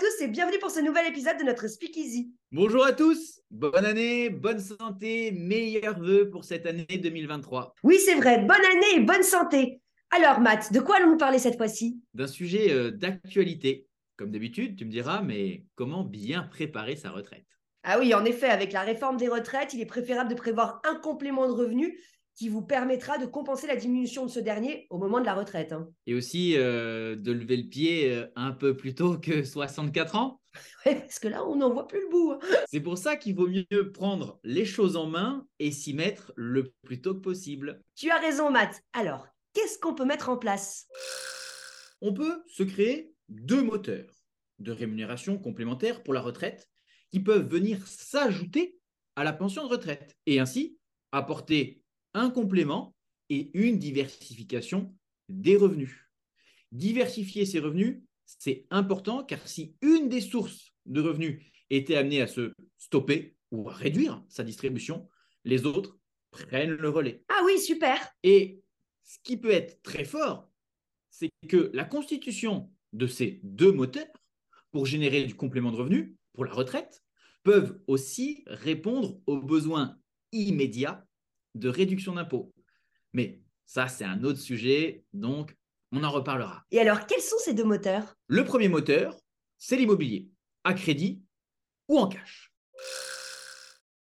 tous et bienvenue pour ce nouvel épisode de notre Speakeasy. Bonjour à tous, bonne année, bonne santé, meilleurs vœux pour cette année 2023. Oui, c'est vrai, bonne année et bonne santé. Alors Matt, de quoi allons-nous parler cette fois-ci? D'un sujet euh, d'actualité. Comme d'habitude, tu me diras, mais comment bien préparer sa retraite? Ah oui, en effet, avec la réforme des retraites, il est préférable de prévoir un complément de revenu qui vous permettra de compenser la diminution de ce dernier au moment de la retraite. hein. Et aussi euh, de lever le pied euh, un peu plus tôt que 64 ans. Ouais, parce que là, on n'en voit plus le bout. hein. C'est pour ça qu'il vaut mieux prendre les choses en main et s'y mettre le plus tôt que possible. Tu as raison, Matt. Alors, qu'est-ce qu'on peut mettre en place? On peut se créer deux moteurs de rémunération complémentaire pour la retraite qui peuvent venir s'ajouter à la pension de retraite et ainsi apporter un complément et une diversification des revenus. Diversifier ces revenus, c'est important car si une des sources de revenus était amenée à se stopper ou à réduire sa distribution, les autres prennent le relais. Ah oui, super. Et ce qui peut être très fort, c'est que la constitution de ces deux moteurs pour générer du complément de revenu pour la retraite peuvent aussi répondre aux besoins immédiats de réduction d'impôts. Mais ça, c'est un autre sujet, donc on en reparlera. Et alors, quels sont ces deux moteurs? Le premier moteur, c'est l'immobilier, à crédit ou en cash.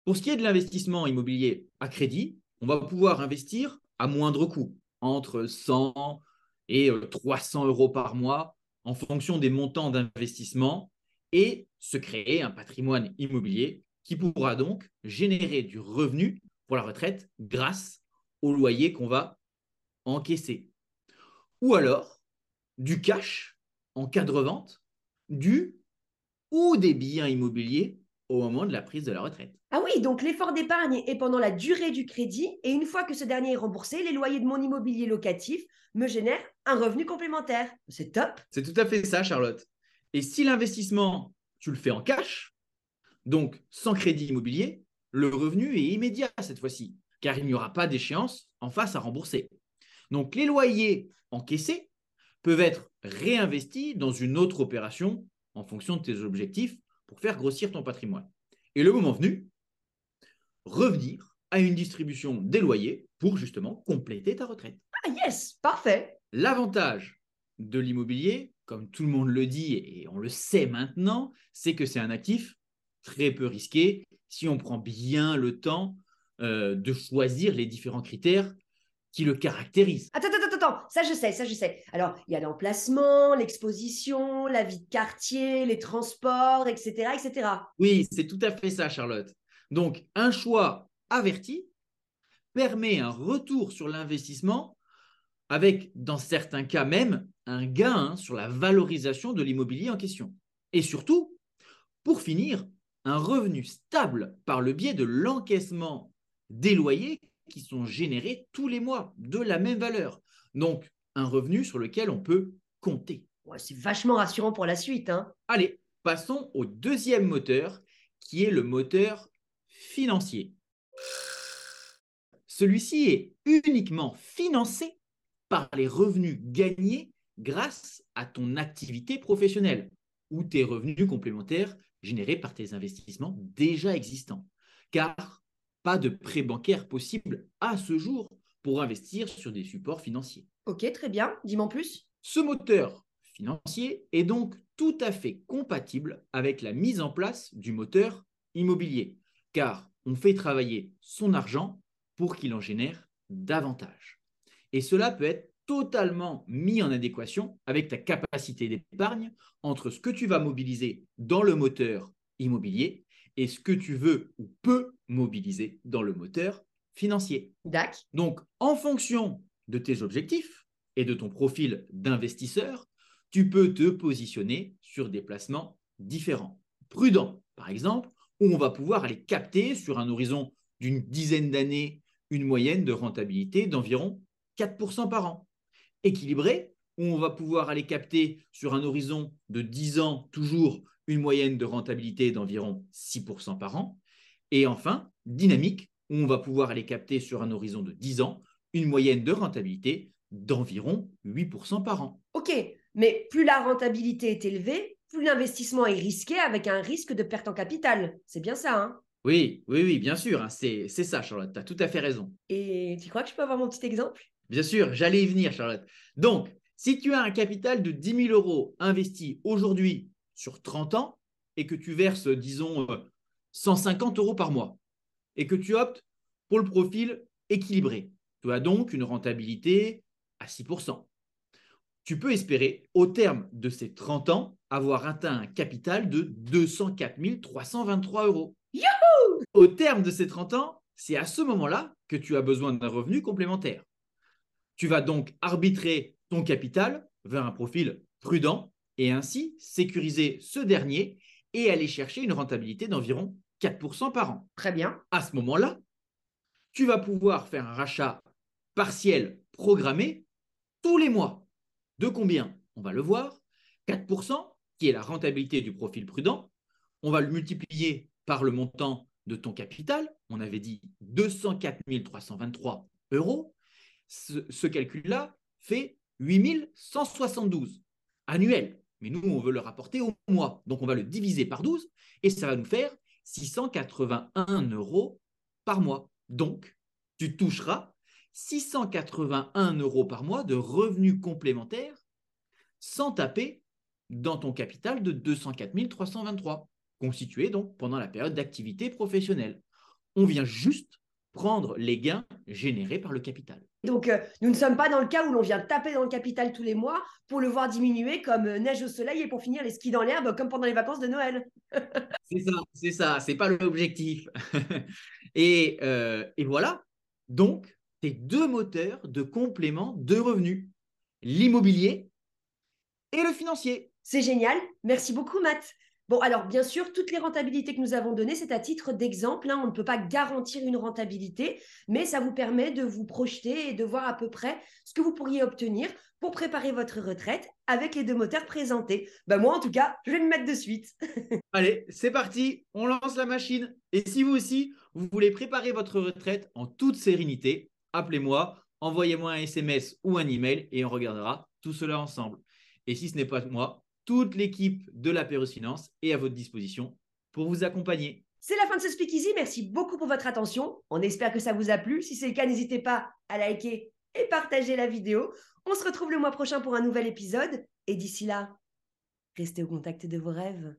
Pour ce qui est de l'investissement immobilier à crédit, on va pouvoir investir à moindre coût, entre 100 et euh, 300 euros par mois, en fonction des montants d'investissement, et se créer un patrimoine immobilier qui pourra donc générer du revenu pour la retraite grâce au loyer qu'on va encaisser. Ou alors du cash en cas de revente, du ou des biens immobiliers au moment de la prise de la retraite. Ah oui, donc l'effort d'épargne est pendant la durée du crédit et une fois que ce dernier est remboursé, les loyers de mon immobilier locatif me génèrent un revenu complémentaire. C'est top. C'est tout à fait ça, Charlotte. Et si l'investissement, tu le fais en cash, donc sans crédit immobilier, le revenu est immédiat cette fois-ci, car il n'y aura pas d'échéance en face à rembourser. Donc les loyers encaissés peuvent être réinvestis dans une autre opération en fonction de tes objectifs pour faire grossir ton patrimoine. Et le moment venu, revenir à une distribution des loyers pour justement compléter ta retraite. Ah yes, parfait. L'avantage de l'immobilier, comme tout le monde le dit et on le sait maintenant, c'est que c'est un actif très peu risqué si on prend bien le temps euh, de choisir les différents critères qui le caractérisent. Attends, attends, attends, ça je sais, ça je sais. Alors, il y a l'emplacement, l'exposition, la vie de quartier, les transports, etc., etc. Oui, c'est tout à fait ça, Charlotte. Donc, un choix averti permet un retour sur l'investissement avec, dans certains cas même, un gain sur la valorisation de l'immobilier en question. Et surtout, pour finir, un revenu stable par le biais de l'encaissement des loyers qui sont générés tous les mois de la même valeur. Donc, un revenu sur lequel on peut compter. Ouais, c'est vachement rassurant pour la suite. Hein. Allez, passons au deuxième moteur, qui est le moteur financier. Celui-ci est uniquement financé par les revenus gagnés grâce à ton activité professionnelle ou tes revenus complémentaires générés par tes investissements déjà existants. Car pas de prêt bancaire possible à ce jour pour investir sur des supports financiers. Ok, très bien. Dis-moi en plus. Ce moteur financier est donc tout à fait compatible avec la mise en place du moteur immobilier, car on fait travailler son argent pour qu'il en génère davantage. Et cela peut être totalement mis en adéquation avec ta capacité d'épargne entre ce que tu vas mobiliser dans le moteur immobilier et ce que tu veux ou peux mobiliser dans le moteur financier. Donc, en fonction de tes objectifs et de ton profil d'investisseur, tu peux te positionner sur des placements différents. Prudents, par exemple, où on va pouvoir aller capter sur un horizon d'une dizaine d'années une moyenne de rentabilité d'environ 4% par an. Équilibré, où on va pouvoir aller capter sur un horizon de 10 ans toujours une moyenne de rentabilité d'environ 6% par an. Et enfin, dynamique, où on va pouvoir aller capter sur un horizon de 10 ans une moyenne de rentabilité d'environ 8% par an. Ok, mais plus la rentabilité est élevée, plus l'investissement est risqué avec un risque de perte en capital. C'est bien ça, hein? Oui, oui, oui, bien sûr. Hein, c'est ça, Charlotte. Tu as tout à fait raison. Et tu crois que je peux avoir mon petit exemple? Bien sûr, j'allais y venir, Charlotte. Donc, si tu as un capital de 10 000 euros investi aujourd'hui sur 30 ans et que tu verses, disons, 150 euh, euros par mois et que tu optes pour le profil équilibré, tu as donc une rentabilité à 6%. Tu peux espérer, au terme de ces 30 ans, avoir atteint un capital de 204 323 euros. Youhou au terme de ces 30 ans, c'est à ce moment-là que tu as besoin d'un revenu complémentaire. Tu vas donc arbitrer ton capital vers un profil prudent et ainsi sécuriser ce dernier et aller chercher une rentabilité d'environ 4% par an. Très bien. À ce moment-là, tu vas pouvoir faire un rachat partiel programmé tous les mois. De combien? On va le voir. 4%, qui est la rentabilité du profil prudent. On va le multiplier par le montant de ton capital. On avait dit 204 323 euros. Ce, calcul-là fait 8172 annuel. Mais nous, on veut le rapporter au mois. Donc, on va le diviser par 12 et ça va nous faire 681 euros par mois. Donc, tu toucheras 681 euros par mois de revenus complémentaires sans taper dans ton capital de 204 323, constitué donc pendant la période d'activité professionnelle. On vient juste prendre les gains générés par le capital. Donc, euh, nous ne sommes pas dans le cas où l'on vient taper dans le capital tous les mois pour le voir diminuer comme euh, neige au soleil et pour finir les skis dans l'herbe comme pendant les vacances de Noël. c'est ça, c'est ça, c'est pas l'objectif. et, euh, et voilà, donc, tes deux moteurs de complément de revenus, l'immobilier et le financier. C'est génial. Merci beaucoup, Matt. Bon, alors bien sûr, toutes les rentabilités que nous avons données, c'est à titre d'exemple. Hein. On ne peut pas garantir une rentabilité, mais ça vous permet de vous projeter et de voir à peu près ce que vous pourriez obtenir pour préparer votre retraite avec les deux moteurs présentés. Ben moi, en tout cas, je vais me mettre de suite. Allez, c'est parti, on lance la machine. Et si vous aussi, vous voulez préparer votre retraite en toute sérénité, appelez-moi, envoyez-moi un SMS ou un email et on regardera tout cela ensemble. Et si ce n'est pas moi, toute l'équipe de la Finance est à votre disposition pour vous accompagner. C'est la fin de ce Speakeasy. Merci beaucoup pour votre attention. On espère que ça vous a plu. Si c'est le cas, n'hésitez pas à liker et partager la vidéo. On se retrouve le mois prochain pour un nouvel épisode. Et d'ici là, restez au contact de vos rêves.